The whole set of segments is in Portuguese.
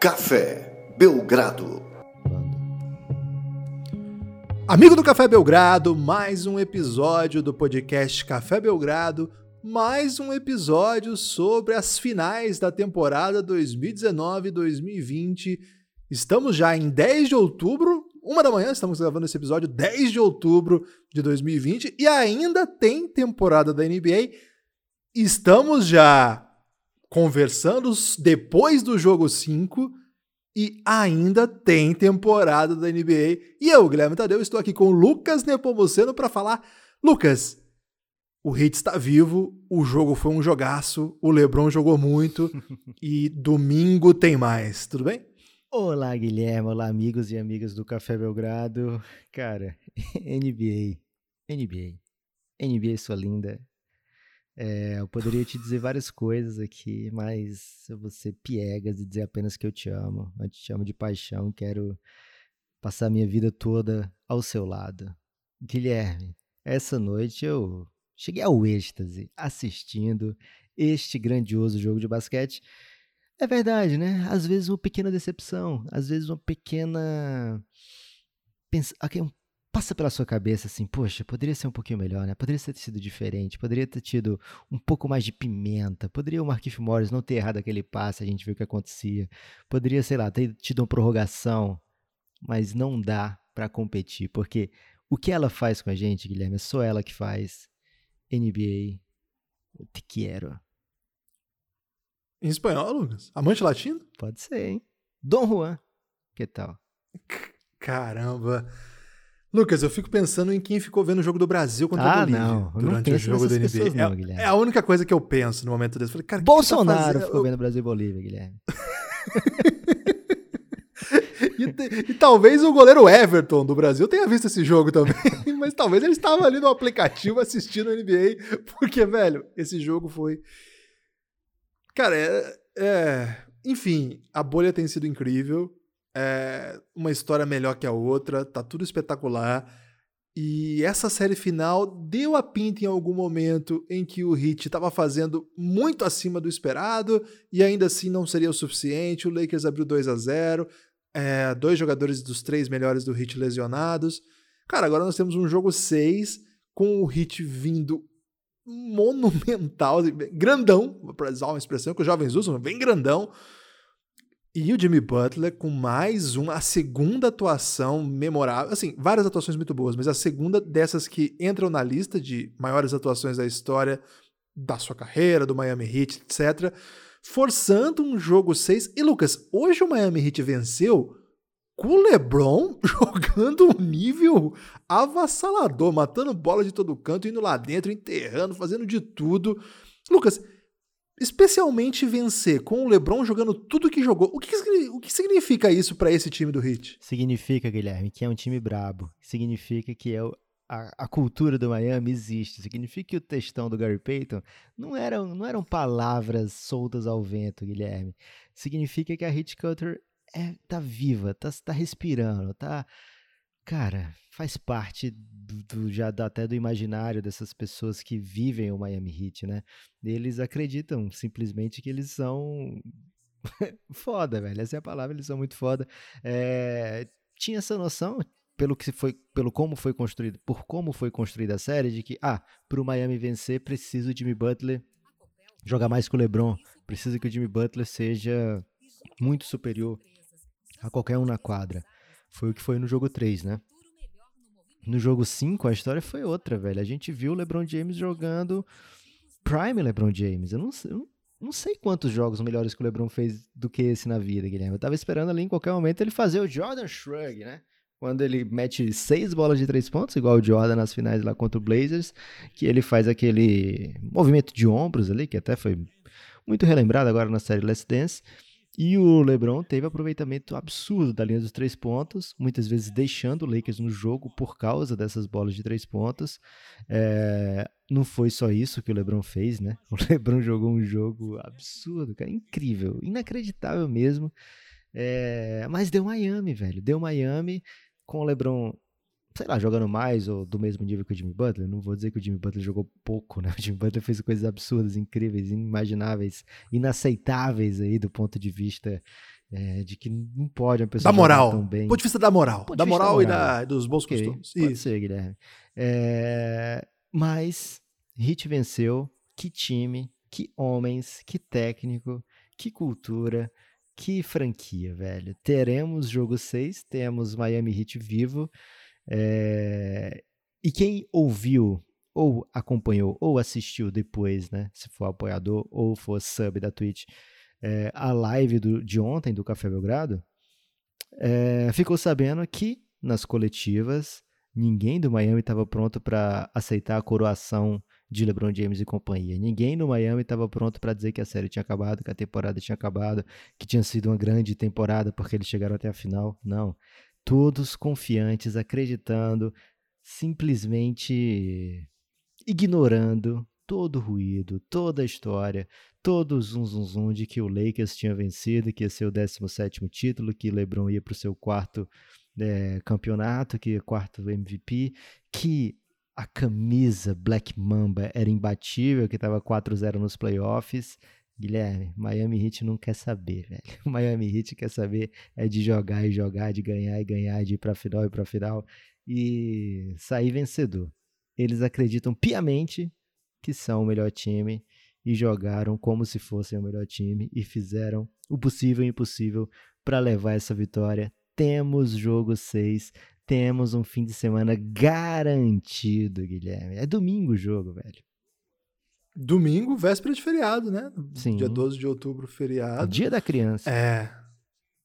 Café Belgrado. Amigo do Café Belgrado, mais um episódio do podcast Café Belgrado, mais um episódio sobre as finais da temporada 2019-2020. Estamos já em 10 de outubro, uma da manhã, estamos gravando esse episódio 10 de outubro de 2020 e ainda tem temporada da NBA. Estamos já conversando depois do jogo 5 e ainda tem temporada da NBA. E eu, Guilherme Tadeu, estou aqui com o Lucas Nepomuceno para falar. Lucas, o Hit está vivo, o jogo foi um jogaço, o LeBron jogou muito e domingo tem mais, tudo bem? Olá, Guilherme, olá, amigos e amigas do Café Belgrado. Cara, NBA, NBA, NBA sua linda. É, eu poderia te dizer várias coisas aqui, mas eu vou ser piegas e dizer apenas que eu te amo. Eu te amo de paixão quero passar a minha vida toda ao seu lado. Guilherme, essa noite eu cheguei ao êxtase assistindo este grandioso jogo de basquete. É verdade, né? Às vezes uma pequena decepção, às vezes uma pequena. Pensa... Passa pela sua cabeça assim, poxa, poderia ser um pouquinho melhor, né? Poderia ter sido diferente, poderia ter tido um pouco mais de pimenta, poderia o Marquinhos Morris não ter errado aquele passe, a gente viu o que acontecia, poderia, sei lá, ter tido uma prorrogação, mas não dá para competir, porque o que ela faz com a gente, Guilherme, é só ela que faz. NBA, te quero. Em espanhol, Lucas? Amante latino? Pode ser, hein? Dom Juan. Que tal? Caramba. Lucas, eu fico pensando em quem ficou vendo o jogo do Brasil contra ah, a Bolívia não, durante não o jogo da NBA. Não, é, é, a única coisa que eu penso no momento desse. Falei, cara, Bolsonaro que tá ficou vendo Brasil e Bolívia, Guilherme. e, e, talvez o goleiro Everton do Brasil tenha visto esse jogo também, mas talvez ele estava ali no aplicativo assistindo a NBA, porque, velho, esse jogo foi. Cara, é, é... enfim, a bolha tem sido incrível é uma história melhor que a outra, tá tudo espetacular. E essa série final deu a pinta em algum momento em que o Heat estava fazendo muito acima do esperado e ainda assim não seria o suficiente. O Lakers abriu 2 a 0 é, dois jogadores dos três melhores do Heat lesionados. Cara, agora nós temos um jogo 6 com o Heat vindo monumental, grandão, para usar uma expressão que os jovens usam, bem grandão. E o Jimmy Butler com mais uma, a segunda atuação memorável. Assim, várias atuações muito boas, mas a segunda dessas que entram na lista de maiores atuações da história da sua carreira, do Miami Heat, etc. Forçando um jogo 6. E Lucas, hoje o Miami Heat venceu com o LeBron jogando um nível avassalador, matando bola de todo canto, indo lá dentro, enterrando, fazendo de tudo. Lucas, especialmente vencer com o LeBron jogando tudo que jogou. O que, o que significa isso para esse time do Heat? Significa, Guilherme, que é um time brabo. Significa que é o, a, a, cultura do Miami existe. Significa que o textão do Gary Payton não eram, não eram palavras soltas ao vento, Guilherme. Significa que a Heat Culture é, tá viva, tá, tá respirando, tá cara, faz parte do, do, já até do imaginário dessas pessoas que vivem o Miami Heat, né? Eles acreditam simplesmente que eles são foda, velho. Essa é a palavra, eles são muito foda. É, tinha essa noção pelo que foi, pelo como foi construído, por como foi construída a série, de que ah, para o Miami vencer precisa o Jimmy Butler jogar mais com o LeBron, precisa que o Jimmy Butler seja muito superior a qualquer um na quadra. Foi o que foi no jogo 3, né? No jogo 5, a história foi outra, velho. A gente viu o LeBron James jogando Prime LeBron James. Eu não, eu não sei quantos jogos melhores que o LeBron fez do que esse na vida, Guilherme. Eu tava esperando ali em qualquer momento ele fazer o Jordan Shrug, né? Quando ele mete seis bolas de três pontos, igual o Jordan nas finais lá contra o Blazers, que ele faz aquele movimento de ombros ali, que até foi muito relembrado agora na série Last Dance. E o LeBron teve aproveitamento absurdo da linha dos três pontos, muitas vezes deixando o Lakers no jogo por causa dessas bolas de três pontos. É, não foi só isso que o LeBron fez, né? O LeBron jogou um jogo absurdo, cara, incrível, inacreditável mesmo. É, mas deu Miami, velho, deu Miami com o LeBron sei lá, jogando mais ou do mesmo nível que o Jimmy Butler. Não vou dizer que o Jimmy Butler jogou pouco, né? O Jimmy Butler fez coisas absurdas, incríveis, inimagináveis, inaceitáveis aí do ponto de vista É, de que não pode uma pessoa Da moral. tão bem. Ponto de vista da moral. Da moral, da e moral. da, dos bons Ok, costumes. Pode Isso. ser, Guilherme. É, mas Hit venceu. Que time, que homens, que técnico, que cultura, que franquia, velho. Teremos jogo 6, temos Miami Heat vivo. É, E quem ouviu, ou acompanhou, ou assistiu depois, né? Se for apoiador ou for sub da Twitch, é, a live do- de ontem do Café Belgrado, é, ficou sabendo que nas coletivas ninguém do Miami estava pronto para aceitar a coroação de LeBron James e companhia. Ninguém no Miami estava pronto para dizer que a série tinha acabado, que a temporada tinha acabado, que tinha sido uma grande temporada porque eles chegaram até a final. Não. Todos confiantes, acreditando, simplesmente ignorando todo o ruído, toda a história, todo o zum zum zum de que o Lakers tinha vencido, que ia ser o 17º título, que LeBron ia para o seu quarto eh, campeonato, que é quarto MVP, que a camisa Black Mamba era imbatível, que estava 4-0 nos playoffs. Guilherme, Miami Heat não quer saber, velho. Miami Heat quer saber é de jogar e jogar, de ganhar e ganhar, de ir pra final e pra final e sair vencedor. Eles acreditam piamente que são o melhor time e jogaram como se fossem o melhor time e fizeram o possível e o impossível para levar essa vitória. Temos jogo 6, temos um fim de semana garantido, Guilherme. É domingo o jogo, velho. Domingo, véspera de feriado, né? Sim. Dia 12 de outubro, feriado. Dia da criança. É.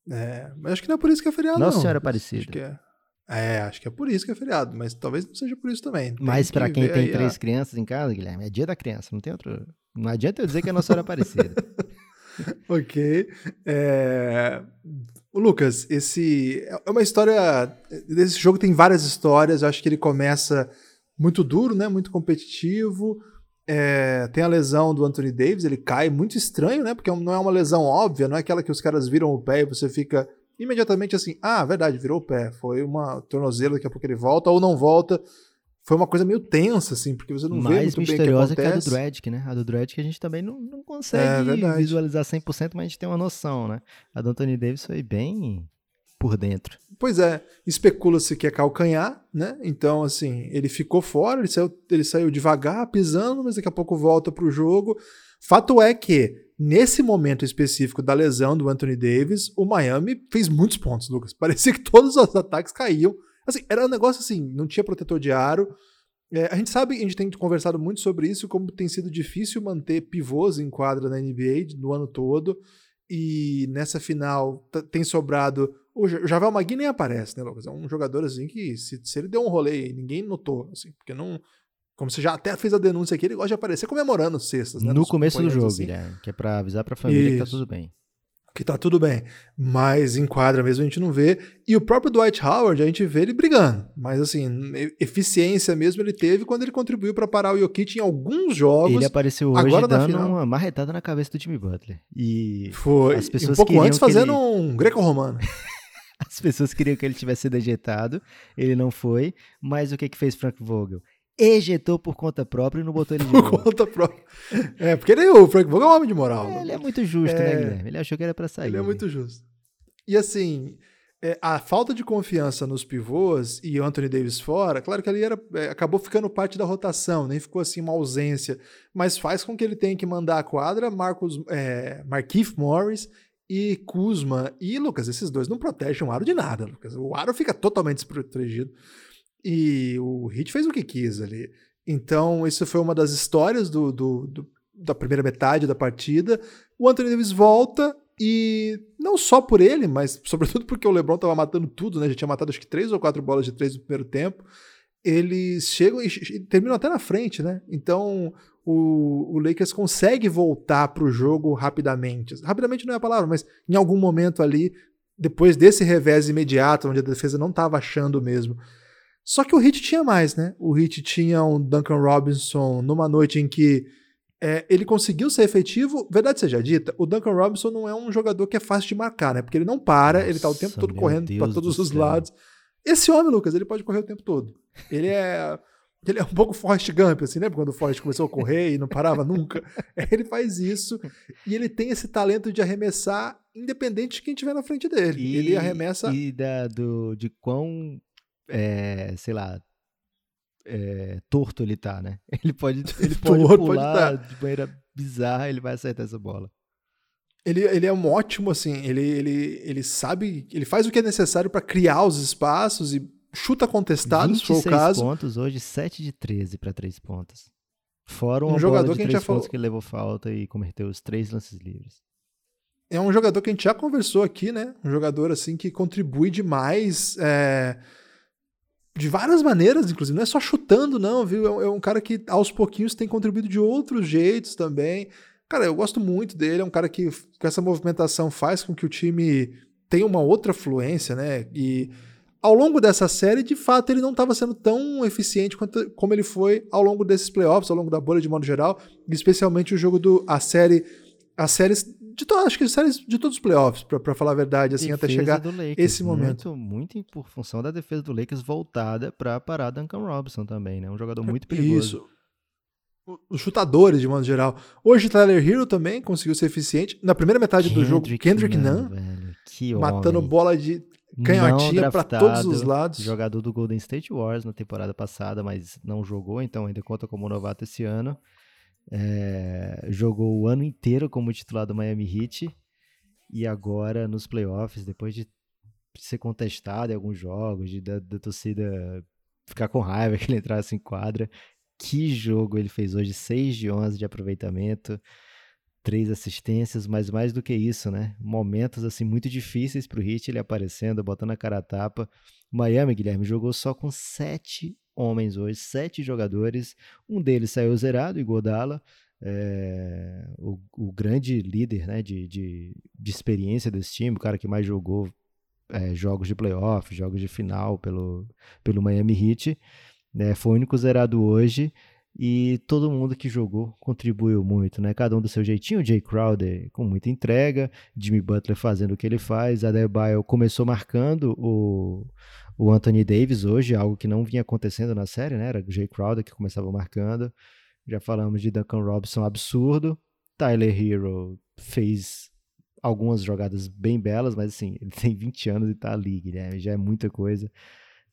É. Mas acho que não é por isso que é feriado, Nossa não. Senhora Aparecida. Acho que é. É, acho que é por isso que é feriado, mas talvez não seja por isso também. Tem Mas que pra quem tem aí a- três crianças em casa, Guilherme, é dia da criança, não tem outro. Não adianta eu dizer que é Nossa Senhora Aparecida. Ok. É... O Lucas, esse é uma história. Esse jogo tem várias histórias. Eu acho que ele começa muito duro, né? Muito competitivo. É, Tem a lesão do Anthony Davis, ele cai muito estranho, né? Porque não é uma lesão óbvia, não é aquela que os caras viram o pé e você fica imediatamente assim: ah, verdade, virou o pé. Foi uma tornozela, daqui a pouco ele volta ou não volta. Foi uma coisa meio tensa, assim, porque você não vê Mais muito bem o que misteriosa que, a do acontece. Dredd, né? A do Dredd que a gente também não, não É, consegue verdade. visualizar 100%, mas a gente tem uma noção, né? A do Anthony Davis foi bem por dentro. Pois é, especula-se que é calcanhar, né? Então, assim, ele ficou fora, ele saiu, ele saiu devagar, pisando, mas daqui a pouco volta pro jogo. Fato é que, nesse momento específico da lesão do Anthony Davis, o Miami fez muitos pontos, Lucas. Parecia que todos os ataques caíam. Assim, era um negócio assim, não tinha protetor de aro. É, a gente sabe, a gente tem conversado muito sobre isso, como tem sido difícil manter pivôs em quadra na NBA no ano todo. E nessa final tem sobrado. O Ja- o Javel Magui nem aparece, né, Lucas? É um jogador assim que, se, se ele deu um rolê, ninguém notou, assim, porque não. Como você já até fez a denúncia aqui, ele gosta de aparecer comemorando cestas, né? no começo do jogo, assim, Guilherme, que é pra avisar pra família que tá Isso. tudo bem. Que tá tudo bem. Mas em quadra mesmo a gente não vê. E o próprio Dwight Howard, a gente vê ele brigando. Mas assim, eficiência mesmo ele teve quando ele contribuiu para parar o Jokic em alguns jogos. Ele apareceu hoje agora dando final. uma marretada na cabeça do Jimmy Butler. E Foi. As e um pessoas pouco antes fazendo ele- um greco-romano. as pessoas queriam que ele tivesse sido ejetado, ele não foi, mas o que que fez Frank Vogel? Ejetou por conta própria e não botou ele de Por conta própria. É, porque ele, o Frank Vogel é um homem de moral. É, ele é muito justo, né, É. Guilherme? Ele achou que era pra sair. Ele é muito justo. E assim, é, a falta de confiança nos pivôs e o Anthony Davis fora, claro que ali era, é, acabou ficando parte da rotação, nem ficou assim uma ausência, mas faz com que ele tenha que mandar a quadra Marcos, é, Markieff Morris e Kuzma. E, Lucas, esses dois não protegem o aro de nada, Lucas. O aro fica totalmente desprotegido. E o Hit fez o que quis ali. Então, isso foi uma das histórias do, do- do- da primeira metade da partida. O Anthony Davis volta e não só por ele, mas sobretudo porque o LeBron tava matando tudo, né? Já tinha matado acho que três ou quatro bolas de três no primeiro tempo. Eles chegam e, e terminam até na frente, né? Então o, o Lakers consegue voltar pro jogo rapidamente. Rapidamente não é a palavra, mas em algum momento ali, depois desse revés imediato, onde a defesa não estava achando mesmo. Só que o Heat tinha mais, né? O Heat tinha um Duncan Robinson numa noite em que é, ele conseguiu ser efetivo. Verdade seja dita, o Duncan Robinson não é um jogador que é fácil de marcar, né? Porque ele não para, ele tá o tempo Nossa, todo correndo para todos do os céu. lados. Esse homem, Lucas, ele pode correr o tempo todo. Ele é Ele é um pouco Forrest Gump, assim, né? Quando o Forrest começou a correr e não parava nunca. Ele faz isso e ele tem esse talento de arremessar independente de quem estiver na frente dele. E, ele arremessa. E da, do, de quão, é, sei lá, é, torto ele tá, né? Ele pode, ele pode Torto pode pular tá. de maneira bizarra, ele vai acertar essa bola. Ele, ele é um ótimo, assim, ele, ele, ele sabe, ele faz o que é necessário para criar os espaços e chuta contestado, se for o 26 caso. pontos hoje, 7 de 13 para 3 pontos. Fora Um jogador de que a gente 3 já falou- que levou falta e converteu os três lances livres. É um jogador que a gente já conversou aqui, né? Um jogador, assim, que contribui demais, é, de várias maneiras, inclusive. Não é só chutando, não, viu? É um, é um cara que, aos pouquinhos, tem contribuído de outros jeitos também. Cara, eu gosto muito dele. É um cara que, com essa movimentação, faz com que o time tenha uma outra fluência, né? E ao longo dessa série, de fato, ele não estava sendo tão eficiente quanto, como ele foi ao longo desses playoffs, ao longo da bolha de modo geral, especialmente o jogo do a série as séries de to, acho que as séries de todos os playoffs, pra falar a verdade, assim, até Defesa chegar do Lakers, esse momento. Muito, muito por função da defesa do Lakers voltada para parar Duncan Robinson também, né? Um jogador muito perigoso. Isso. Os chutadores, de modo geral. Hoje, Tyler Hero também conseguiu ser eficiente. Na primeira metade do jogo, Kendrick Nunn, velho, que matando homem. bola de canhotinha draftado, todos os lados. Jogador do Golden State Warriors na temporada passada, mas não jogou, então ainda conta como novato esse ano. É, jogou o ano inteiro como titular do Miami Heat e agora nos playoffs, depois de ser contestado em alguns jogos, de da, da torcida ficar com raiva que ele entrasse em quadra. Que jogo ele fez hoje, 6 de 11 de aproveitamento, três assistências, mas mais do que isso, né? Momentos assim muito difíceis pro Heat, ele aparecendo, botando a cara a tapa. O Miami, Guilherme, jogou só com sete homens hoje, sete jogadores. Um deles saiu zerado, Iguodala, é, o, o grande líder né, de, de, de experiência desse time, o cara que mais jogou é, jogos de playoff, jogos de final pelo, pelo Miami Heat. né, foi o único zerado hoje e todo mundo que jogou contribuiu muito, né? Cada um do seu jeitinho. Jay Crowder com muita entrega, Jimmy Butler fazendo o que ele faz, Adebayo começou marcando o, o Anthony Davis hoje, algo que não vinha acontecendo na série, né? Era o Jay Crowder que começava marcando. Já falamos de Duncan Robinson absurdo. Tyler Hero fez algumas jogadas bem belas, mas assim, ele tem 20 anos e tá ali, Guilherme, já é muita coisa.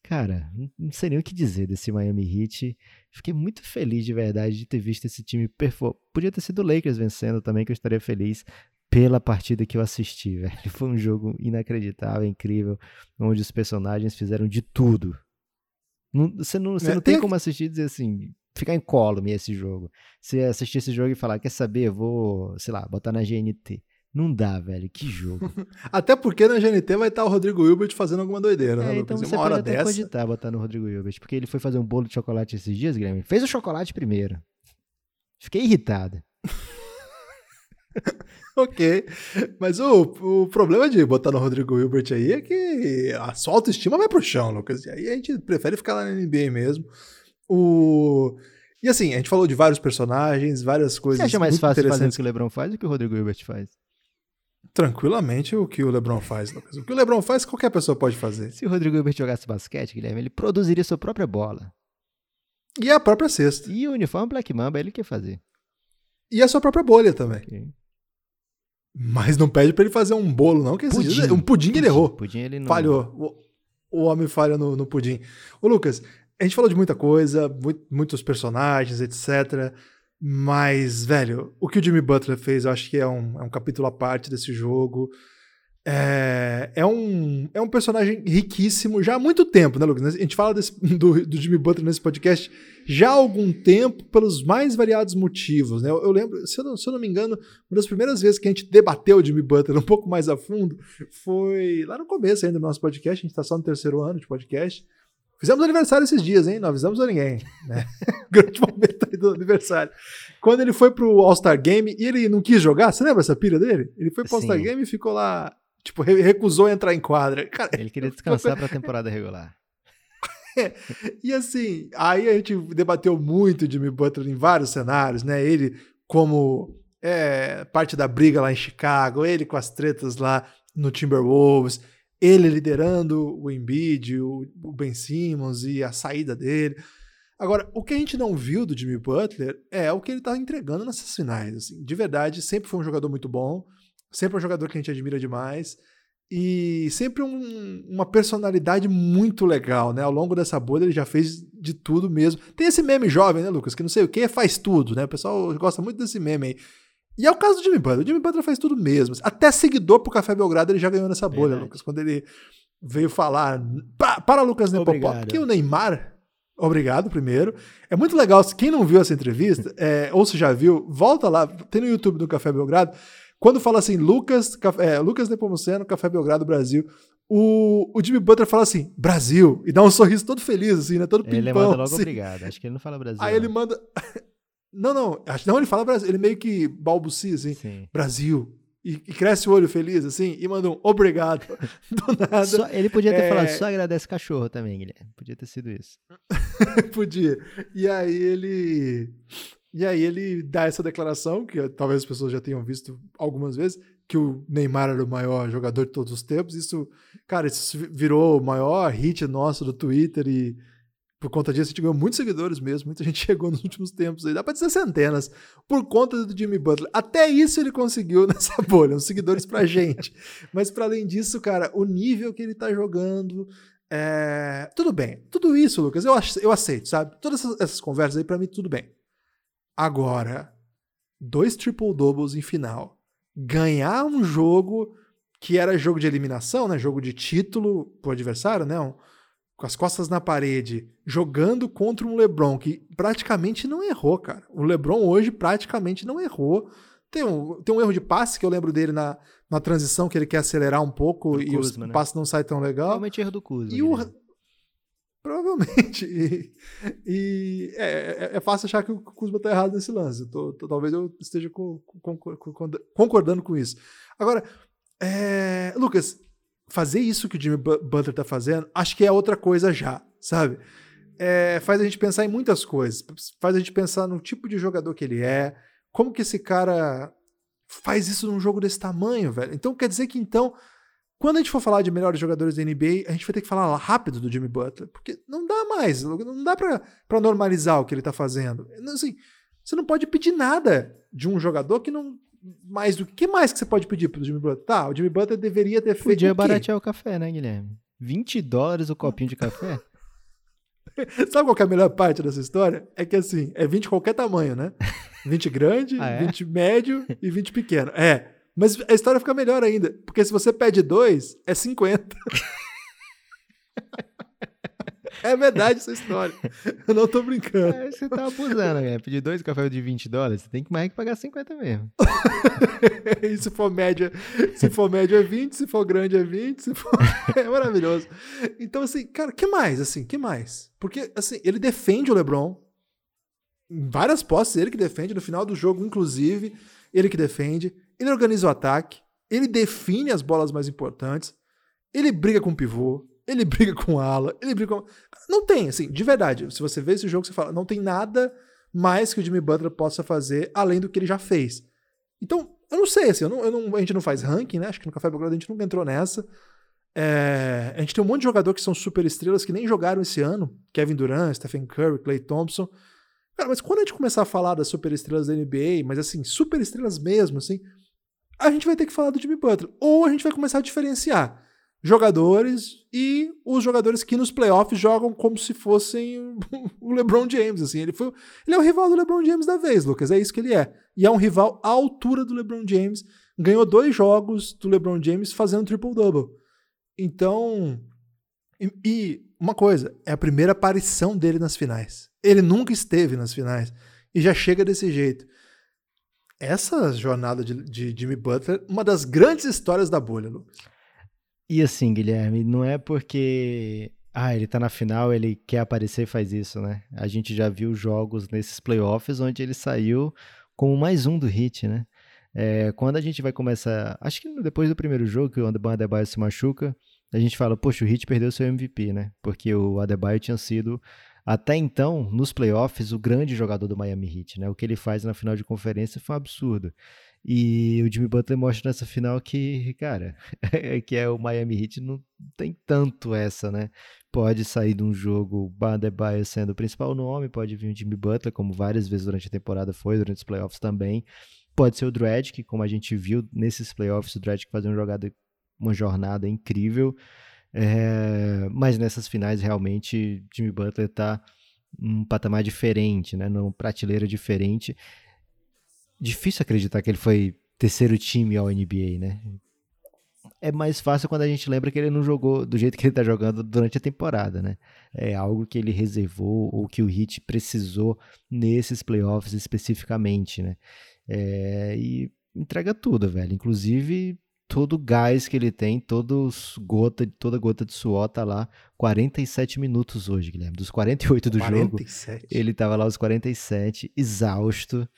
Cara, não sei nem o que dizer desse Miami Heat. Fiquei muito feliz de verdade de ter visto esse time performar. Podia ter sido o Lakers vencendo também, que eu estaria feliz pela partida que eu assisti, velho. Foi um jogo inacreditável, incrível, onde os personagens fizeram de tudo. Não, você não, você É, não tem tem como assistir e dizer assim, ficar incólume esse jogo. Você assistir esse jogo e falar, quer saber, eu vou, sei lá, botar na GNT. Não dá, velho, que jogo. Até porque na GNT vai estar o Rodrigo Hilbert fazendo alguma doideira, né, É, então você uma pode hora até dessa. cogitar botar no Rodrigo Hilbert, porque ele foi fazer um bolo de chocolate esses dias, Guilherme. Fez o chocolate primeiro. Fiquei irritado. Ok. Mas o, o problema de botar no Rodrigo Hilbert aí é que a sua autoestima vai pro chão, Lucas. E aí a gente prefere ficar lá na NBA mesmo. O... E assim, a gente falou de vários personagens, várias coisas. Você acha mais fácil fazer o que o LeBron faz do que o Rodrigo Hilbert faz? Tranquilamente o que o LeBron faz, Lucas. O que o LeBron faz, qualquer pessoa pode fazer. Se o Rodrigo Hilbert jogasse basquete, Guilherme, ele produziria sua própria bola. E a própria cesta. E o uniforme Black Mamba, ele quer fazer. E a sua própria bolha também. Ok? Mas não pede pra ele fazer um bolo, não, que Pudim. dias- um pudim, ele errou. Pudim ele não... Falhou. O, o homem falha no, no pudim. Ô, Lucas, a gente falou de muita coisa, mu- muitos personagens, etc. Mas, velho, o que o Jimmy Butler fez, eu acho que é um, é um capítulo à parte desse jogo. É, é, um, é um personagem riquíssimo já há muito tempo, né, Lucas? A gente fala desse- do, do Jimmy Butler nesse podcast já há algum tempo, pelos mais variados motivos. Né? Eu, eu lembro, se eu, não, se eu não me engano, uma das primeiras vezes que a gente debateu o Jimmy Butler um pouco mais a fundo foi lá no começo ainda do nosso podcast. A gente está só no terceiro ano de podcast. Fizemos aniversário esses dias, hein? Não avisamos a ninguém. Né? Grande momento aí do aniversário. Quando ele foi pro All-Star Game e ele não quis jogar, você lembra essa pilha dele? Ele foi pro All-Star. Game e ficou lá, tipo, re- recusou entrar em quadra. Cara, Ele queria descansar pra temporada regular. E assim, aí a gente debateu muito Jimmy Butler em vários cenários, né? Ele como é, parte da briga lá em Chicago, ele com as tretas lá no Timberwolves, ele liderando o Embiid, o, Ben Simmons e a saída dele. Agora, o que a gente não viu do Jimmy Butler é o que ele tá entregando nessas finais. Assim. De verdade, sempre foi um jogador muito bom, sempre um jogador que a gente admira demais e sempre um, uma personalidade muito legal, né? Ao longo dessa bolha ele já fez de tudo mesmo. Tem esse meme jovem, né, Lucas? Que não sei o que faz tudo, né? O pessoal gosta muito desse meme aí. E é o caso do Jimmy Butler. O Jimmy Butler faz tudo mesmo. Até seguidor pro Café Belgrado ele já ganhou nessa bolha, Verdade. Lucas. Quando ele veio falar para Lucas Nepopop que o Neymar Obrigado, primeiro. É muito legal. Quem não viu essa entrevista, é, ou se já viu, volta lá, tem no YouTube do Café Belgrado. Quando fala assim, Lucas, é, Lucas Nepomuceno, Café Belgrado, Brasil, o, o Jimmy Butler fala assim, Brasil, e dá um sorriso todo feliz, assim, né? Todo pimpão. Ele manda logo assim. obrigado. Acho que ele não fala Brasil. Aí não. ele manda. Não, não, acho não, ele fala Brasil. Ele meio que balbucia assim, Sim. Brasil. E, e, cresce o olho feliz, assim, e manda um obrigado. Do nada. Só, ele podia ter é... falado, só agradece cachorro também, Guilherme. Podia ter sido isso. podia. E aí ele. E aí ele dá essa declaração, que talvez as pessoas já tenham visto algumas vezes, que o Neymar era o maior jogador de todos os tempos. Isso, cara, isso virou o maior hit nosso do Twitter e por conta disso, a gente ganhou muitos seguidores mesmo. Muita gente chegou nos últimos tempos aí. Dá pra dizer centenas. Por conta do Jimmy Butler. Até isso ele conseguiu nessa bolha. Uns seguidores pra gente. Mas para além disso, cara, o nível que ele tá jogando. É... Tudo bem. Tudo isso, Lucas, eu, eu aceito, sabe? Todas essas, essas conversas aí, para mim, tudo bem. Agora, dois triple doubles em final. Ganhar um jogo que era jogo de eliminação, né? Jogo de título pro adversário, né? Um, com as costas na parede, jogando contra um LeBron que praticamente não errou, cara. O LeBron hoje praticamente não errou. Tem um, tem um erro de passe que eu lembro dele na, na transição, que ele quer acelerar um pouco do e Kuzma, o né? passe não sai tão legal. Provavelmente erro do Kuzma. E o, Provavelmente. E, e é, é, é, fácil achar que o Kuzma está errado nesse lance. Tô, tô, talvez eu esteja concordando com isso. Agora, é, Lucas, fazer isso que o Jimmy Butler tá fazendo, acho que é outra coisa já, sabe? É, faz a gente pensar em muitas coisas. Faz a gente pensar no tipo de jogador que ele é, como que esse cara faz isso num jogo desse tamanho, velho. Então quer dizer que então, quando a gente for falar de melhores jogadores da NBA, a gente vai ter que falar rápido do Jimmy Butler, porque não dá mais, não dá para normalizar o que ele tá fazendo. Assim, você não pode pedir nada de um jogador que não mais do que mais que você pode pedir pro Jimmy Butler? Tá, o Jimmy Butler deveria ter feito. Podia baratear o café, né, Guilherme? 20 dólares o copinho de café? Sabe qual é a melhor parte dessa história? É que assim, é 20 de qualquer tamanho, né? 20 grande, ah, é? 20 médio e 20 pequeno. É. Mas a história fica melhor ainda. Porque se você pede dois, é 50. É verdade essa história. Eu não tô brincando. É, você tá abusando, né? Pedir dois cafés de 20 dólares, você tem que mais que pagar 50 mesmo. e se for média, se for média é 20, se for grande é 20, se for... é maravilhoso. Então, assim, cara, que mais, assim, que mais? Porque, assim, ele defende o LeBron em várias posses, ele que defende, no final do jogo, inclusive, ele que defende, ele organiza o ataque, ele define as bolas mais importantes, ele briga com o pivô, ele briga com ala, ele briga com. Não tem, assim, de verdade. Se você vê esse jogo, você fala, não tem nada mais que o Jimmy Butler possa fazer além do que ele já fez. Então, eu não sei, assim, eu não, eu não, a gente não faz ranking, né? Acho que no Café Belgrado a gente nunca entrou nessa. É, a gente tem um monte de jogador que são super estrelas que nem jogaram esse ano. Kevin Durant, Stephen Curry, Clay Thompson. Cara, mas quando a gente começar a falar das super estrelas da NBA, mas assim, super estrelas mesmo, assim, a gente vai ter que falar do Jimmy Butler. Ou a gente vai começar a diferenciar jogadores e os jogadores que nos playoffs jogam como se fossem o LeBron James, assim, ele foi, ele é o rival do LeBron James da vez, Lucas, é isso que ele é. E é um rival à altura do LeBron James, ganhou dois jogos do LeBron James fazendo triple double. Então, e, e uma coisa, é a primeira aparição dele nas finais. Ele nunca esteve nas finais e já chega desse jeito. Essa jornada de, de Jimmy Butler, uma das grandes histórias da bolha, Lucas. E assim, Guilherme, não é porque ah, ele tá na final, ele quer aparecer e faz isso, né? A gente já viu jogos nesses playoffs onde ele saiu como mais um do hit, né? É, quando a gente vai começar, acho que depois do primeiro jogo que o Adebayo se machuca, a gente fala, poxa, o Hit perdeu seu MVP, né? Porque o Adebayo tinha sido até então, nos playoffs, o grande jogador do Miami Heat, né? O que ele faz na final de conferência foi um absurdo. E o Jimmy Butler mostra nessa final que, cara, que é o Miami Heat não tem tanto essa, né? Pode sair de um jogo Badebaio sendo o principal nome, pode vir o Jimmy Butler, como várias vezes durante a temporada foi, durante os playoffs também. Pode ser o Dredd, que como a gente viu nesses playoffs, o Dredd fazer uma jogada, uma jornada incrível. É, mas nessas finais, realmente, Jimmy Butler tá num patamar diferente, né? Numa prateleira diferente difícil acreditar que ele foi terceiro time ao NBA, né? É mais fácil quando a gente lembra que ele não jogou do jeito que ele tá jogando durante a temporada, né? É algo que ele reservou ou que o Heat precisou nesses playoffs especificamente, né? É, e entrega tudo, velho. Inclusive todo o gás que ele tem, todos gota, toda gota de suor tá lá 47 minutos hoje, Guilherme. Dos 48 do 47. jogo, ele tava lá os 47, exausto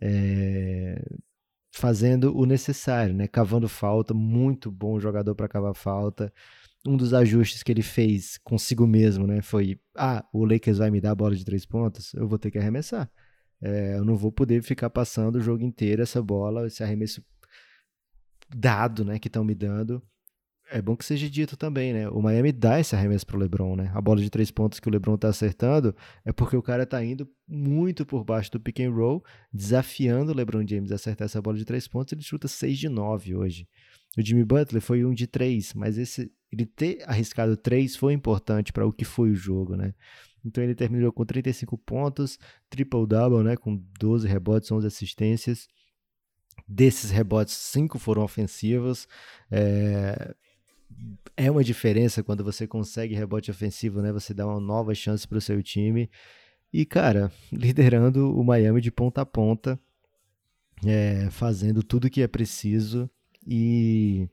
é, fazendo o necessário, né? Cavando falta, muito bom jogador para cavar falta. Um dos ajustes que ele fez consigo mesmo, né? Foi: ah, o Lakers vai me dar a bola de três pontos, eu vou ter que arremessar. É, eu não vou poder ficar passando o jogo inteiro essa bola, esse arremesso dado, né? Que estão me dando é bom que seja dito também, né? O Miami dá esse arremesso pro LeBron, né? A bola de três pontos que o LeBron tá acertando é porque o cara tá indo muito por baixo do pick and roll, desafiando o LeBron James a acertar essa bola de três pontos. Ele chuta 6 de 9 hoje. O Jimmy Butler foi um de três, mas esse ele ter arriscado três foi importante para o que foi o jogo, né? Então ele terminou com 35 pontos, triple-double, né? Com 12 rebotes, 11 assistências. Desses rebotes, cinco foram ofensivos. É, é uma diferença quando você consegue rebote ofensivo, né? Você dá uma nova chance para o seu time. E, cara, liderando o Miami de ponta a ponta, é, fazendo tudo que é preciso. E,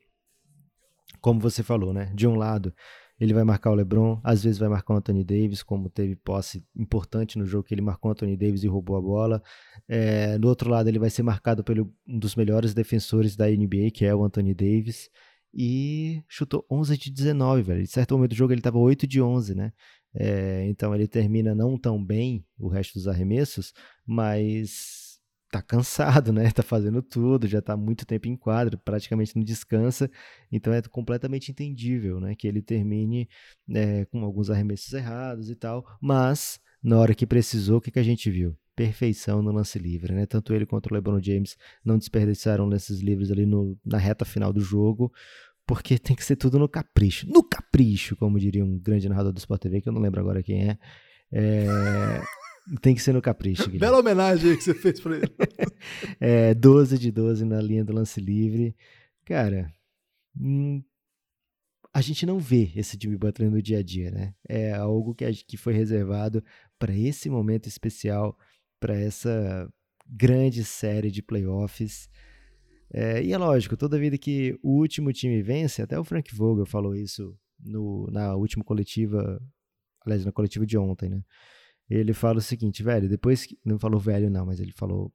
como você falou, né? De um lado, ele vai marcar o LeBron, às vezes vai marcar o Anthony Davis, como teve posse importante no jogo que ele marcou o Anthony Davis e roubou a bola. É, do outro lado, ele vai ser marcado pelo um dos melhores defensores da NBA, que é o Anthony Davis e chutou 11 de 19, velho. Em certo momento do jogo ele estava 8 de 11, né? É, então ele termina não tão bem o resto dos arremessos, mas tá cansado, né? Tá fazendo tudo, já tá muito tempo em quadro, praticamente não descansa. Então é completamente entendível, né? Que ele termine é, com alguns arremessos errados e tal, mas na hora que precisou, o que, que a gente viu? Perfeição no lance livre, né? Tanto ele quanto o LeBron James não desperdiçaram lances livres ali no, na reta final do jogo, porque tem que ser tudo no capricho. No capricho, como diria um grande narrador do Sport TV, que eu não lembro agora quem é. é... Tem que ser no capricho. Guilherme. Bela homenagem que você fez pra ele. é, 12 de 12 na linha do lance livre. Cara, hum, a gente não vê esse Jimmy Butler no dia a dia, né? É algo que, que foi reservado para esse momento especial para essa grande série de playoffs. É, e é lógico, toda vida que o último time vence, até o Frank Vogel falou isso no, na última coletiva, aliás, na coletiva de ontem, né? Ele fala o seguinte, velho, depois que. Não falou velho, não, mas ele falou.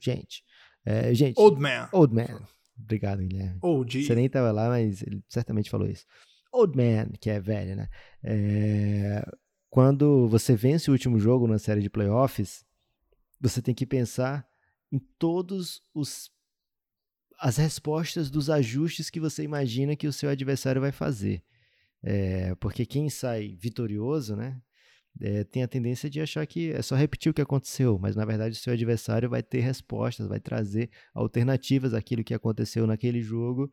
Gente. É, gente. Old man. Old man. Obrigado, Guilherme. Old. Você nem tava lá, mas ele certamente falou isso. Old man, que é velho, né? É, quando você vence o último jogo na série de playoffs, você tem que pensar em todos os as respostas dos ajustes que você imagina que o seu adversário vai fazer. É, porque quem sai vitorioso, né, é, tem a tendência de achar que é só repetir o que aconteceu, mas na verdade o seu adversário vai ter respostas, vai trazer alternativas àquilo que aconteceu naquele jogo.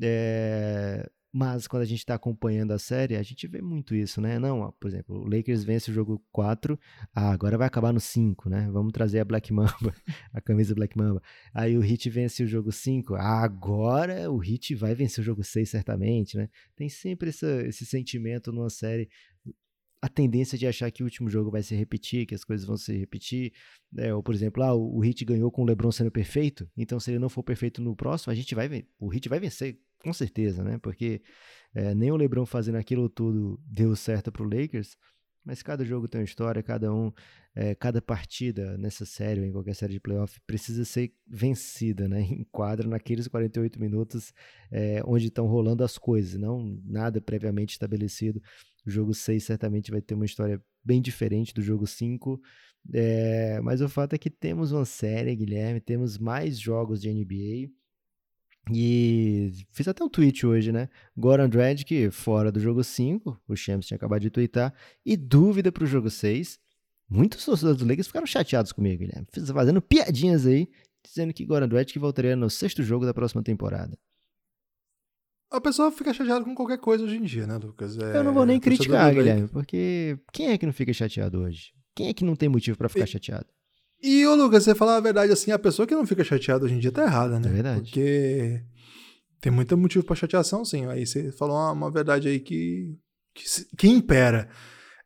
É, mas quando a gente está acompanhando a série, a gente vê muito isso, né? Não, por exemplo, o Lakers vence o jogo 4, ah, agora vai acabar no 5, né? Vamos trazer a Black Mamba, a camisa Black Mamba. Aí o Heat vence o jogo 5, ah, agora o Heat vai vencer o jogo 6 certamente, né? Tem sempre essa, esse sentimento numa série a tendência de achar que o último jogo vai se repetir, que as coisas vão se repetir, né? ou por exemplo, ah, o, Heat ganhou com o LeBron sendo perfeito, então se ele não for perfeito no próximo, a gente vai o Heat vai vencer com certeza, né? Porque é, nem o LeBron fazendo aquilo tudo deu certo para o Lakers, mas cada jogo tem uma história, cada um, é, cada partida nessa série, em qualquer série de playoff, precisa ser vencida, né? Em quadra, naqueles 48 minutos é, onde estão rolando as coisas, não nada previamente estabelecido. O jogo 6 certamente vai ter uma história bem diferente do jogo 5. É, mas o fato é que temos uma série, Guilherme, temos mais jogos de NBA. E fiz até um tweet hoje, né? Goran Dragic fora do jogo 5, o Champs tinha acabado de twittar, e dúvida para o jogo 6. Muitos torcedores do Lakers ficaram chateados comigo, Guilherme, fazendo piadinhas aí, dizendo que Goran Dragic voltaria no sexto jogo da próxima temporada. A pessoa fica chateada com qualquer coisa hoje em dia, né, Lucas? É, eu não vou nem criticar, Guilherme, porque quem é que não fica chateado hoje? Quem é que não tem motivo para ficar e, chateado? E, ô Lucas, você falar a verdade assim, a pessoa que não fica chateada hoje em dia tá errada, né? É verdade. Porque tem muito motivo para chateação, sim. Aí você falou uma, uma verdade aí que, que, que impera.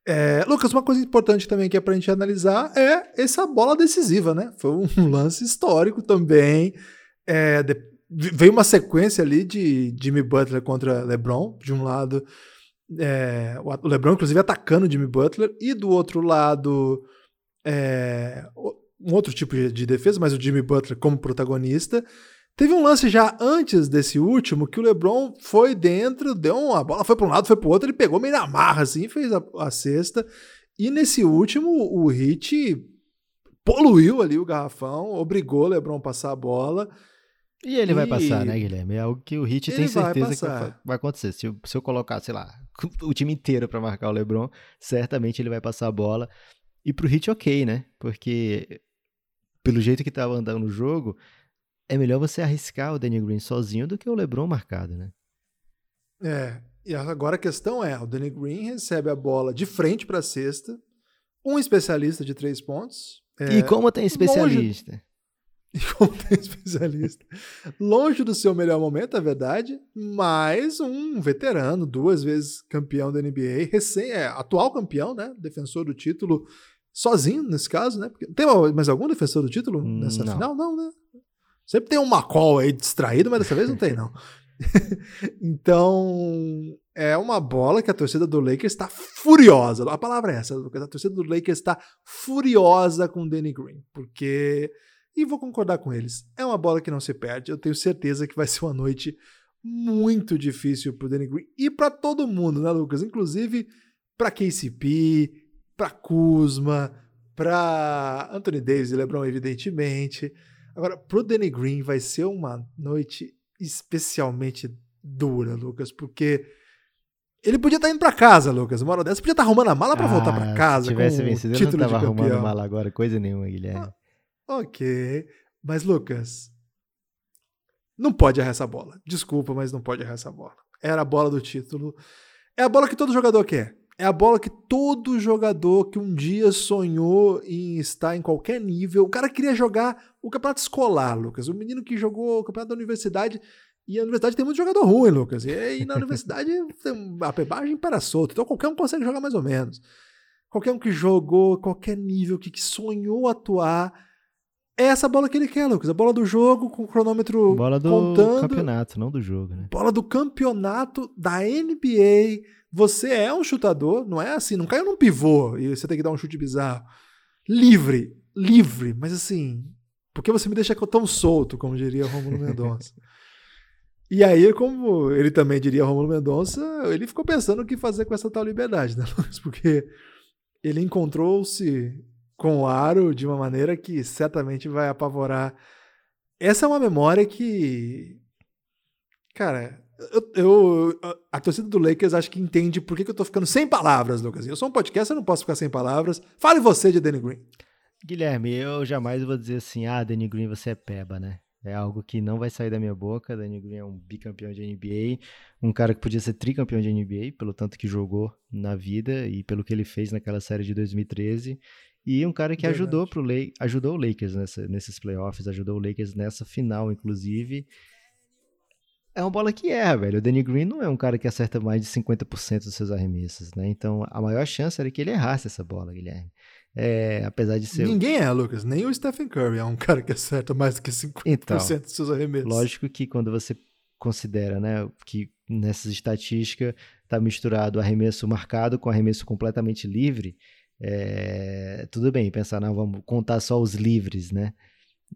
É, Lucas, uma coisa importante também que é pra gente analisar é essa bola decisiva, né? Foi um lance histórico também. É, de, veio uma sequência ali de Jimmy Butler contra LeBron. De um lado, é, o LeBron, inclusive, atacando Jimmy Butler, e do outro lado, é, um outro tipo de defesa, mas o Jimmy Butler como protagonista. Teve um lance já antes desse último que o LeBron foi dentro, deu uma a bola, foi para um lado, foi para o outro, ele pegou meio na marra assim, fez a, a cesta. E nesse último, o Hit poluiu ali o garrafão, obrigou o LeBron a passar a bola. E ele e... vai passar, né, Guilherme? É algo que o Hit tem certeza vai que vai acontecer. Se eu, se eu colocar, sei lá, o time inteiro para marcar o LeBron, certamente ele vai passar a bola. E pro Hit, ok, né? Porque pelo jeito que tava andando o jogo, é melhor você arriscar o Danny Green sozinho do que o LeBron marcado, né? É, e agora a questão é, o Danny Green recebe a bola de frente para a cesta, um especialista de três pontos. É, e como tem especialista? Longe, e como tem especialista. longe do seu melhor momento, é verdade, mas um veterano, duas vezes campeão da NBA, recém, é, atual campeão, né? Defensor do título, sozinho nesse caso, né? Tem mais algum defensor do título nessa não. final? Não, né? Sempre tem um McCall aí distraído, mas dessa vez não tem, não. então, é uma bola que a torcida do Lakers está furiosa. A palavra é essa, A torcida do Lakers está furiosa com o Danny Green, porque. E vou concordar com eles. É uma bola que não se perde. Eu tenho certeza que vai ser uma noite muito difícil para o Danny Green e para todo mundo, né, Lucas? Inclusive para KCP, para Kuzma, para Anthony Davis e LeBron, evidentemente. Agora, pro Danny Green vai ser uma noite especialmente dura, Lucas, porque ele podia estar tá indo para casa, Lucas. Uma hora dessa podia estar tá arrumando a mala para ah, voltar para casa. Se tivesse vencido, título eu não tava arrumando mala agora, coisa nenhuma, Guilherme. Ah, ok. Mas, Lucas, não pode errar essa bola. Desculpa, mas não pode errar essa bola. Era a bola do título. É a bola que todo jogador quer. É a bola que todo jogador que um dia sonhou em estar em qualquer nível. O cara queria jogar o campeonato escolar, Lucas. O menino que jogou o campeonato da universidade. E a universidade tem muito jogador ruim, Lucas. E aí na universidade a pebagem para solto. Então qualquer um consegue jogar mais ou menos. Qualquer um que jogou qualquer nível, que, que sonhou atuar. É essa bola que ele quer, Lucas. A bola do jogo, com o cronômetro bola do contando. campeonato, não do jogo, né? Bola do campeonato da NBA você é um chutador, não é assim, não caiu num pivô e você tem que dar um chute bizarro. Livre, livre, mas assim, porque você me deixa tão solto, como diria Romulo Mendonça. e aí, como ele também diria Romulo Mendonça, ele ficou pensando o que fazer com essa tal liberdade, né, Lucas? Porque ele encontrou-se com o aro de uma maneira que certamente vai apavorar. Essa é uma memória que. Cara, eu, eu, a torcida do Lakers acho que entende por que, que eu tô ficando sem palavras, Lucas. Eu sou um podcast, eu não posso ficar sem palavras. Fale você de Danny Green. Guilherme, eu jamais vou dizer assim, ah, Danny Green, você é peba, né? É algo que não vai sair da minha boca. Danny Green é um bicampeão de NBA, um cara que podia ser tricampeão de NBA, pelo tanto que jogou na vida e pelo que ele fez naquela série de 2013. E um cara que ajudou, pro ajudou o Lakers nessa, nesses playoffs, ajudou o Lakers nessa final, inclusive é uma bola que erra, velho. O Danny Green não é um cara que acerta mais de 50% dos seus arremessos, né? Então a maior chance era que ele errasse essa bola, Guilherme. É, apesar de ser. Ninguém é, Lucas. Nem o Stephen Curry é um cara que acerta mais do que 50% então, dos seus arremessos. Lógico que quando você considera, né, que nessas estatísticas tá misturado arremesso marcado com arremesso completamente livre, é, tudo bem pensar, não, vamos contar só os livres, né?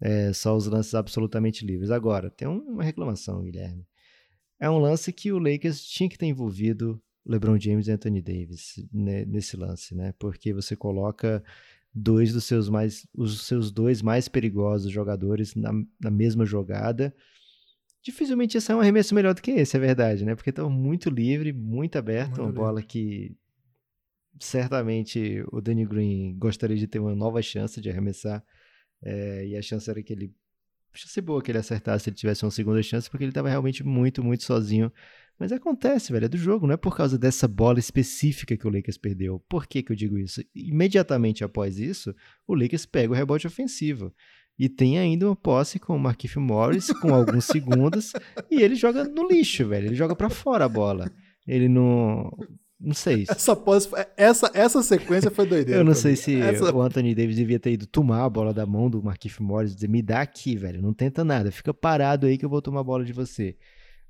É, só os lances absolutamente livres. Agora, tem uma reclamação, Guilherme. É um lance que o Lakers tinha que ter envolvido LeBron James e Anthony Davis nesse lance, né? Porque você coloca dois dos seus mais os seus dois mais perigosos jogadores na, na mesma jogada. Dificilmente esse é um arremesso melhor do que esse, é verdade, né? Porque estão muito livre, muito aberto, muito uma livre. bola que certamente o Danny Green gostaria de ter uma nova chance de arremessar. É, e a chance era que ele. Chance boa que ele acertasse se ele tivesse uma segunda chance, porque ele estava realmente muito, muito sozinho mas acontece, velho, é do jogo, não é por causa dessa bola específica que o Lakers perdeu. Por que, que eu digo isso? Imediatamente após isso, o Lakers pega o rebote ofensivo. E tem ainda uma posse com o Marquinhos Morris, com alguns segundos, e ele joga no lixo, velho. Ele joga para fora a bola. Ele não. Não sei. Essa posse, essa, essa sequência foi doideira. Eu não sei mim. se essa... o Anthony Davis devia ter ido tomar a bola da mão do Marquinhos Morris e dizer: me dá aqui, velho. Não tenta nada. Fica parado aí que eu vou tomar a bola de você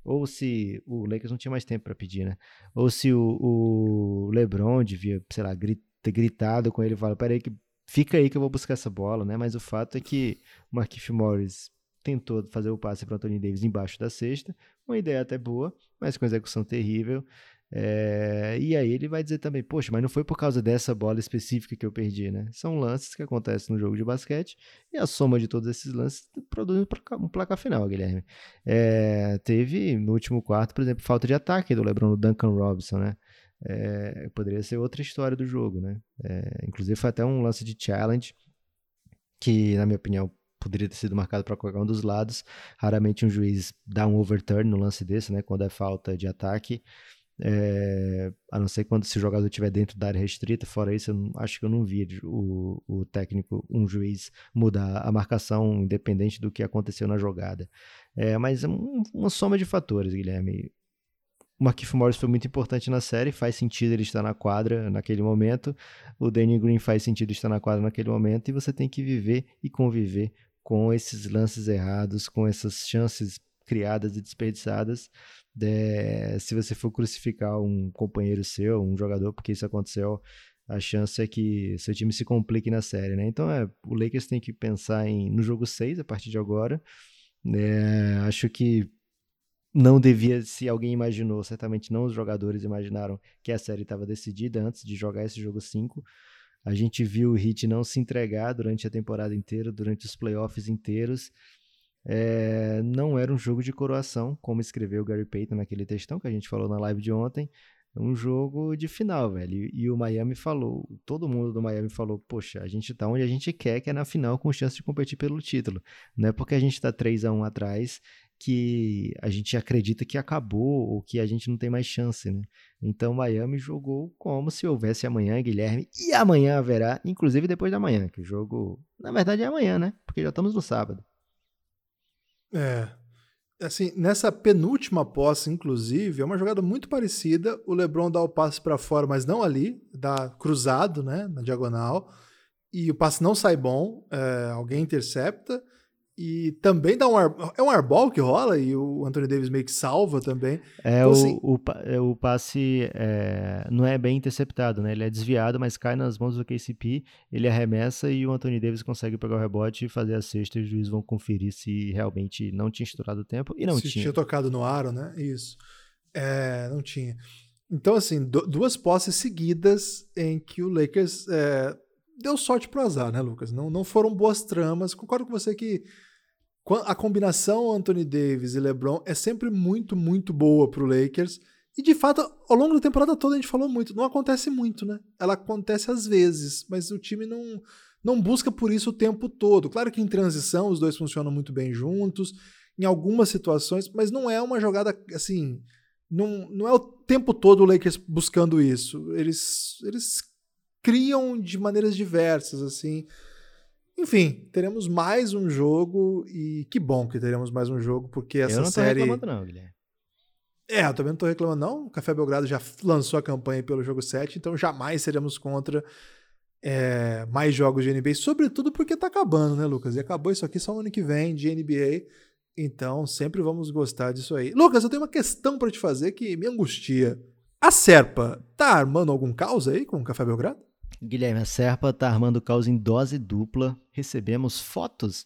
ou se o Lakers não tinha mais tempo para pedir, né? Ou se o, o LeBron devia, sei lá, grit, ter gritado com ele e falar, peraí que fica aí que eu vou buscar essa bola, né? Mas o fato é que o Marquinhos Morris tentou fazer o passe para Anthony Davis embaixo da cesta, uma ideia até boa, mas com execução terrível. É, e aí ele vai dizer também, poxa, mas não foi por causa dessa bola específica que eu perdi, né? São lances que acontecem no jogo de basquete e a soma de todos esses lances produz um placar final, Guilherme. É, teve no último quarto, por exemplo, falta de ataque do LeBron no Duncan Robinson, né? É, poderia ser outra história do jogo, né? É, inclusive foi até um lance de challenge que, na minha opinião, poderia ter sido marcado para qualquer um dos lados. Raramente um juiz dá um overturn no lance desse, né? Quando é falta de ataque. É, a não ser quando se o jogador estiver dentro da área restrita, fora isso, eu não, acho que eu não vi o, o técnico, um juiz, mudar a marcação independente do que aconteceu na jogada. É, mas é um, uma soma de fatores, Guilherme. O Marquinhos Morris foi muito importante na série, faz sentido ele estar na quadra naquele momento. O Danny Green faz sentido estar na quadra naquele momento, e você tem que viver e conviver com esses lances errados, com essas chances criadas e desperdiçadas se você for crucificar um companheiro seu, um jogador, porque isso aconteceu, a chance é que seu time se complique na série, né? Então, é, o Lakers tem que pensar em, no jogo 6 a partir de agora. É, acho que não devia, se alguém imaginou, certamente não os jogadores imaginaram que a série estava decidida antes de jogar esse jogo 5. A gente viu o Heat não se entregar durante a temporada inteira, durante os playoffs inteiros. É, não era um jogo de coroação, como escreveu Gary Payton naquele textão que a gente falou na live de ontem. Um jogo de final, velho. E o Miami falou, todo mundo do Miami falou: Poxa, a gente tá onde a gente quer, que é na final, com chance de competir pelo título. Não é porque a gente tá 3 a 1 atrás que a gente acredita que acabou ou que a gente não tem mais chance, né? Então Miami jogou como se houvesse amanhã, Guilherme, e amanhã haverá, inclusive depois da manhã, que o jogo, na verdade é amanhã, né? Porque já estamos no sábado. É. Assim, nessa penúltima posse, inclusive, é uma jogada muito parecida. O LeBron dá o passe para fora, mas não ali, dá cruzado, né, na diagonal. E o passe não sai bom, é, alguém intercepta. E também dá um ar, é um airball que rola e o Anthony Davis meio que salva também. É, então, o, assim, o, é, o, passe é, não é bem interceptado, né? Ele é desviado, mas cai nas mãos do KCP, ele arremessa e o Anthony Davis consegue pegar o rebote e fazer a cesta e os juízes vão conferir se realmente não tinha estourado o tempo e não se tinha. tinha tocado no aro, né? Isso. É, não tinha. Então, assim, duas posses seguidas em que o Lakers é, deu sorte pro azar, né, Lucas? Não, não foram boas tramas. Concordo com você que a combinação Anthony Davis e LeBron é sempre muito, muito boa pro Lakers. E de fato, ao longo da temporada toda a gente falou muito. Não acontece muito, né? Ela acontece às vezes, mas o time não, não busca por isso o tempo todo. Claro que em transição os dois funcionam muito bem juntos, em algumas situações, mas não é uma jogada assim. Não, não é o tempo todo o Lakers buscando isso. Eles, eles criam de maneiras diversas, assim. Enfim, teremos mais um jogo e que bom que teremos mais um jogo, porque essa série... Eu não tô série... reclamando não, Guilherme. É, eu também não tô reclamando não. O Café Belgrado já lançou a campanha pelo jogo 7, então jamais seremos contra é, mais jogos de NBA, sobretudo porque tá acabando, né, Lucas? E acabou isso aqui só no ano que vem de NBA, então sempre vamos gostar disso aí. Lucas, eu tenho uma questão para te fazer que me angustia. A Serpa tá armando algum caos aí com o Café Belgrado? Guilherme, a Serpa está armando caos em dose dupla. Recebemos fotos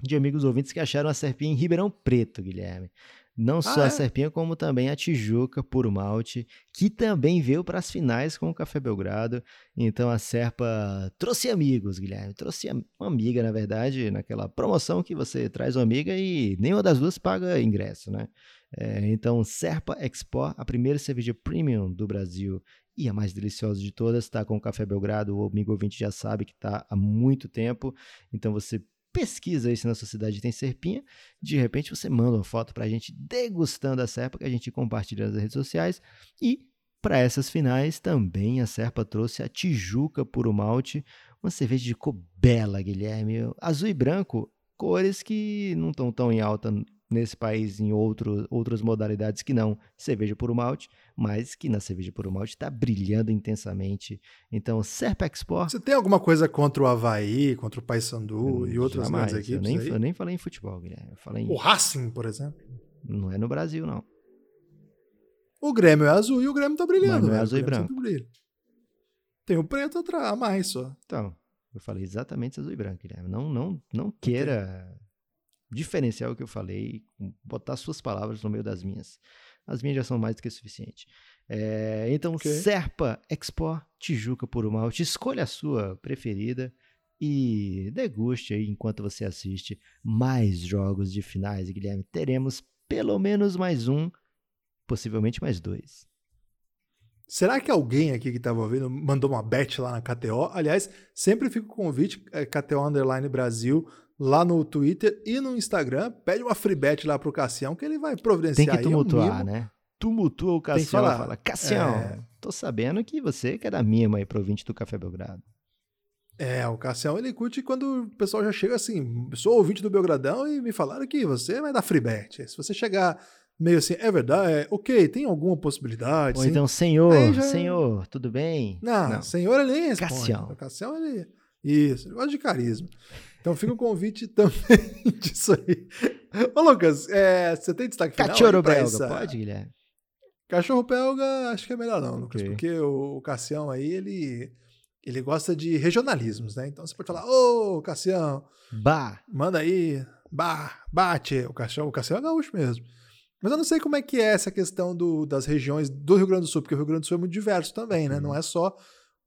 de amigos ouvintes que acharam a Serpinha em Ribeirão Preto, Guilherme. Não só Ah, a é? Serpinha, como também a Tijuca Puro Malte, que também veio para as finais com o Café Belgrado. Então a Serpa trouxe amigos, Guilherme. Trouxe uma amiga, na verdade, naquela promoção que você traz uma amiga e nenhuma das duas paga ingresso, né? É, então, Serpa Expo, a primeira cerveja premium do Brasil e a mais deliciosa de todas, está com o Café Belgrado. O amigo ouvinte já sabe que está há muito tempo. Então você pesquisa aí se na sua cidade tem serpinha. De repente você manda uma foto pra gente degustando a serpa que a gente compartilha nas redes sociais. E para essas finais também a Serpa trouxe a Tijuca Puro Malte, uma cerveja de cor bela, Guilherme. Azul e branco, cores que não estão tão em alta nesse país em outro, outras modalidades que não cerveja puro malte, mas que na cerveja puro malte está brilhando intensamente. Então, Serpa Expo Você tem alguma coisa contra o Havaí, contra o Paysandu e outras Jamais, grandes eu nem, eu nem falei em futebol, Guilherme. Eu falei em, O Racing, por exemplo. não é no Brasil, não. O Grêmio é azul e o Grêmio tá brilhando. Mas não é velho. azul e branco. Tem o preto atrás, a mais só. Então, eu falei exatamente azul e branco, Guilherme. Não, não, não queira diferenciar o que eu falei, botar suas palavras no meio das minhas. As minhas já são mais do que suficiente. É, então, Ok. Serpa Expo Tijuca Puro Malte, escolha a sua preferida e deguste aí enquanto você assiste mais jogos de finais, Guilherme. Teremos pelo menos mais um, possivelmente mais dois. Será que alguém aqui que tava ouvindo mandou uma bet lá na KTO? Aliás, sempre fica o convite, é, KTO Underline Brasil, lá no Twitter e no Instagram. Pede uma free bet lá pro Cassião, que ele vai providenciar Tem que um tumultuar, mimo. né? Tumultua o Cassião. falar. Fala, Cassião, É. tô sabendo que você quer dar mima aí pro ouvinte do Café Belgrado. É, o Cassião ele curte quando o pessoal já chega assim, sou ouvinte do Belgradão e me falaram que você vai dar free bet. Se você chegar meio assim, é verdade, é, ok, tem alguma possibilidade? Ou sim. então, senhor, já- senhor, tudo bem? Não, senhor ele nem responde. Cassião. Cassião ele. Isso, ele gosta de carisma. Então fica o convite também disso aí. Ô, Lucas, é, você tem destaque final? Cachorro belga, essa- pode, Guilherme? Cachorro belga, acho que é melhor não, Lucas, Ok. porque o, Cassião aí, ele, ele gosta de regionalismos, né? Então você pode falar, ô, Cassião, Bah, manda aí, bah, bate. O Cassião, o Cassião é gaúcho mesmo. Mas eu não sei como é que é essa questão do- das regiões do Rio Grande do Sul, porque o Rio Grande do Sul é muito diverso também, né? Uhum. Não é só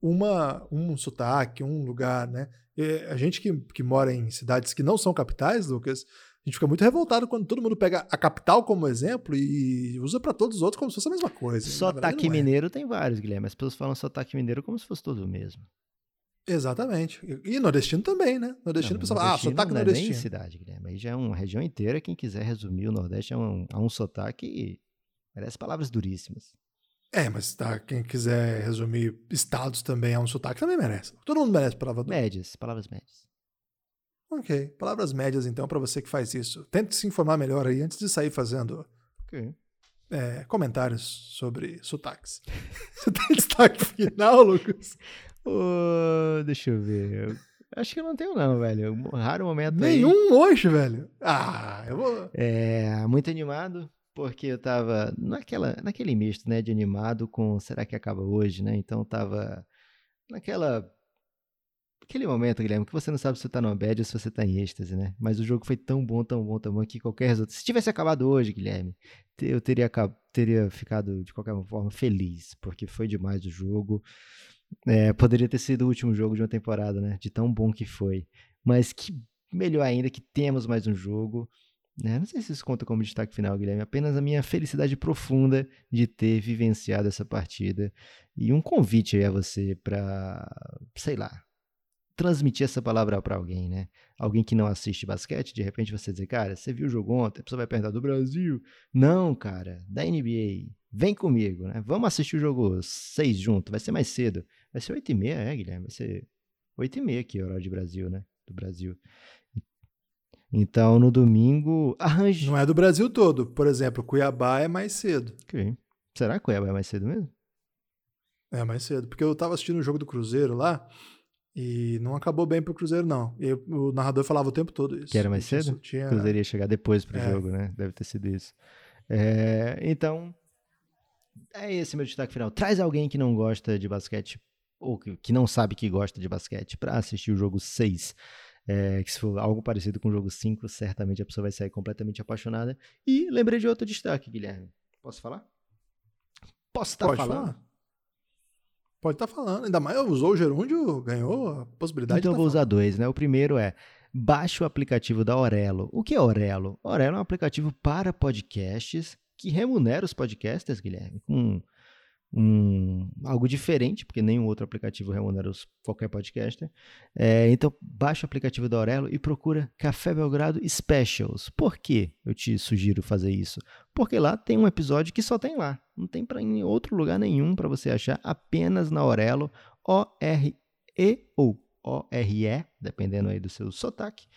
uma, um sotaque, um lugar, né? E a gente que, que mora em cidades que não são capitais, Lucas, a gente fica muito revoltado quando todo mundo pega a capital como exemplo e usa para todos os outros como se fosse a mesma coisa. Verdade, sotaque não é. mineiro tem vários, Guilherme. As pessoas falam sotaque mineiro como se fosse todo o mesmo. Exatamente. E nordestino também, né? Nordestino, o Não, pessoal fala, ah, nordestino sotaque não é nem nordestino. cidade, Guilherme. Aí já é uma região inteira. Quem quiser resumir o Nordeste a um, a um sotaque, merece palavras duríssimas. É, mas tá, quem quiser resumir estados também a um sotaque também merece. Todo mundo merece palavra dura. Médias, palavras médias. Ok. Palavras médias, então, para você que faz isso. Tente se informar melhor aí antes de sair fazendo Ok. é, comentários sobre sotaques. Você tem destaque final, Lucas? Ô, deixa eu ver. Acho que eu não tenho, não, velho. Um raro momento aí. Nenhum hoje, velho. Ah, eu vou. É, muito animado, porque eu tava naquela, naquele misto, né, de animado com será que acaba hoje, né? Então tava naquela aquele momento, Guilherme, que você não sabe se você tá no bad ou se você tá em êxtase, né? Mas o jogo foi tão bom, tão bom, tão bom que qualquer resultado, se tivesse acabado hoje, Guilherme, eu teria teria ficado de qualquer forma feliz, porque foi demais o jogo. É, poderia ter sido o último jogo de uma temporada, né? De tão bom que foi. Mas que melhor ainda que temos mais um jogo. né? Não sei se isso conta como destaque final, Guilherme. Apenas a minha felicidade profunda de ter vivenciado essa partida. E um convite aí a você para, sei lá, transmitir essa palavra para alguém, né? Alguém que não assiste basquete, de repente você dizer, cara, você viu o jogo ontem? A pessoa vai perguntar do Brasil. Não, cara, da NBA. Vem comigo, né? Vamos assistir o jogo 6 junto. Vai ser mais cedo. Vai ser 8 e meia, é, Guilherme? Vai ser 8 e meia aqui, horário de Brasil, né? Do Brasil. Então, no domingo, arranje. Não é do Brasil todo. Por exemplo, Cuiabá é mais cedo. Será que Cuiabá é mais cedo mesmo? É mais cedo. Porque eu tava assistindo o jogo do Cruzeiro lá e não acabou bem pro Cruzeiro, não. E o narrador falava o tempo todo isso. Que era mais cedo? Tinha... Cruzeiro ia chegar depois pro É. jogo, né? Deve ter sido isso. É, então, é esse meu destaque final. Traz alguém que não gosta de basquete, ou que, que não sabe que gosta de basquete, pra assistir o jogo 6 É, que se for algo parecido com o jogo 5, certamente a pessoa vai sair completamente apaixonada. E lembrei de outro destaque, Guilherme. Posso falar? Posso estar Pode falando? falar. Pode estar falando. Ainda mais usou o gerúndio, ganhou a possibilidade Então eu de vou tá usar dois, né? O primeiro é baixe o aplicativo da Aurelo. O que é Aurelo? Aurelo é um aplicativo para podcasts que remunera os podcasters, Guilherme, com um, algo diferente, porque nenhum outro aplicativo remunera qualquer podcaster. É, então, baixa o aplicativo da Aurelo e procura Café Belgrado Specials. Por que eu te sugiro fazer isso? Porque lá tem um episódio que só tem lá. Não tem para em outro lugar nenhum para você achar, apenas na Aurelo, O-R-E ou O-R-E, dependendo aí do seu sotaque.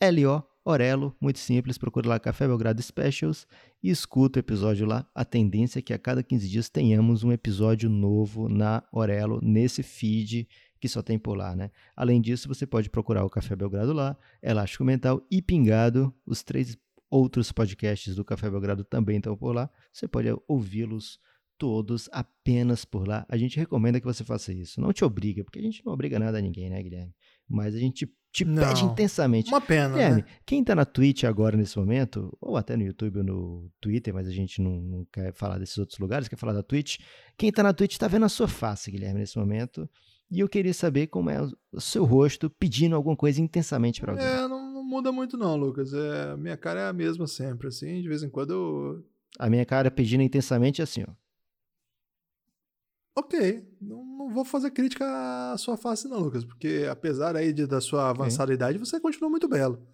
L-O, Orelo, muito simples, procure lá Café Belgrado Specials e escuta o episódio lá. A tendência é que a cada 15 dias tenhamos um episódio novo na Orelo, nesse feed que só tem por lá, né? Além disso, você pode procurar o Café Belgrado lá, Elástico Mental e Pingado, os três outros podcasts do Café Belgrado também estão por lá. Você pode ouvi-los todos apenas por lá. A gente recomenda que você faça isso. Não te obriga, porque a gente não obriga nada a ninguém, né, Guilherme? Mas a gente te Não. pede intensamente. Uma pena, Guilherme, né? quem tá na Twitch agora nesse momento, ou até no YouTube ou no Twitter, mas a gente não, não quer falar desses outros lugares, quer falar da Twitch. Quem tá na Twitch tá vendo a sua face, Guilherme, nesse momento. E eu queria saber como é o- seu rosto pedindo alguma coisa intensamente pra alguém. É, não, não muda muito não, Lucas. É, minha cara é a mesma sempre, assim. De vez em quando eu... A minha cara pedindo intensamente é assim, ó. Ok, não, não vou fazer crítica à sua face não, Lucas. Porque apesar aí de, da sua avançada idade, você continua muito belo.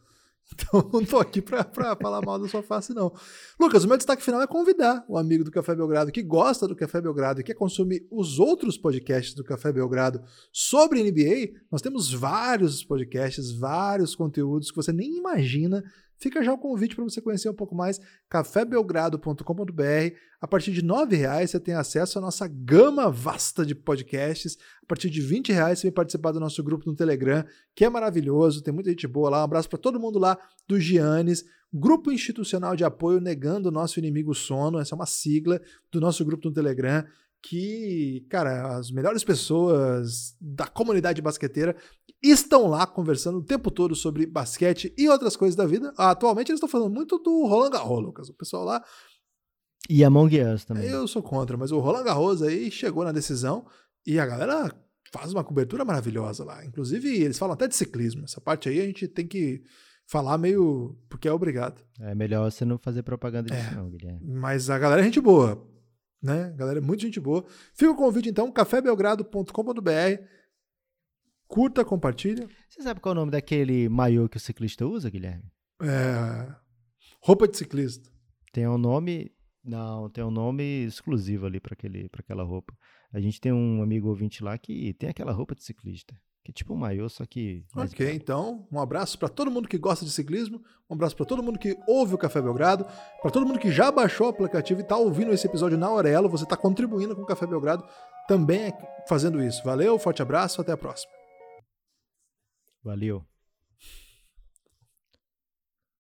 Então não tô aqui pra, pra falar mal da sua face não. Lucas, o meu destaque final é convidar o amigo do Café Belgrado que gosta do Café Belgrado e quer consumir os outros podcasts do Café Belgrado sobre NBA. Nós temos vários podcasts, vários conteúdos que você nem imagina. Fica já o convite para você conhecer um pouco mais cafébelgrado.com.br. A partir de R$ reais você tem acesso à nossa gama vasta de podcasts. A partir de R$ reais você vem participar do nosso grupo no Telegram, que é maravilhoso, tem muita gente boa lá. Um abraço para todo mundo lá do Giannis. Grupo Institucional de Apoio Negando o Nosso Inimigo Sono. Essa é uma sigla do nosso grupo no Telegram. Que, cara, as melhores pessoas da comunidade basqueteira estão lá conversando o tempo todo sobre basquete e outras coisas da vida. Atualmente eles estão falando muito do Roland Garros, Lucas. O pessoal lá E Among Us também. eu sou contra, mas o Roland Garros aí chegou na decisão e a galera faz uma cobertura maravilhosa lá. Inclusive, eles falam até de ciclismo. Essa parte aí a gente tem que falar meio porque é obrigado. É melhor você não fazer propaganda disso, É. não, Guilherme. Mas a galera é gente boa, né? Galera é muito gente boa. Fica o convite então, cafébelgrado.com.br. Curta, compartilha. Você sabe qual é o nome daquele maiô que o ciclista usa, Guilherme? É, Roupa de ciclista. Tem um nome. Não, tem um nome exclusivo ali para aquela roupa. A gente tem um amigo ouvinte lá que tem aquela roupa de ciclista. Que é tipo um maiô, só que. Ok, então, um abraço para todo mundo que gosta de ciclismo, um abraço para todo mundo que ouve o Café Belgrado, para todo mundo que já baixou o aplicativo e está ouvindo esse episódio na Aurelo, você está contribuindo com o Café Belgrado também fazendo isso. Valeu, forte abraço, até a próxima. Valeu.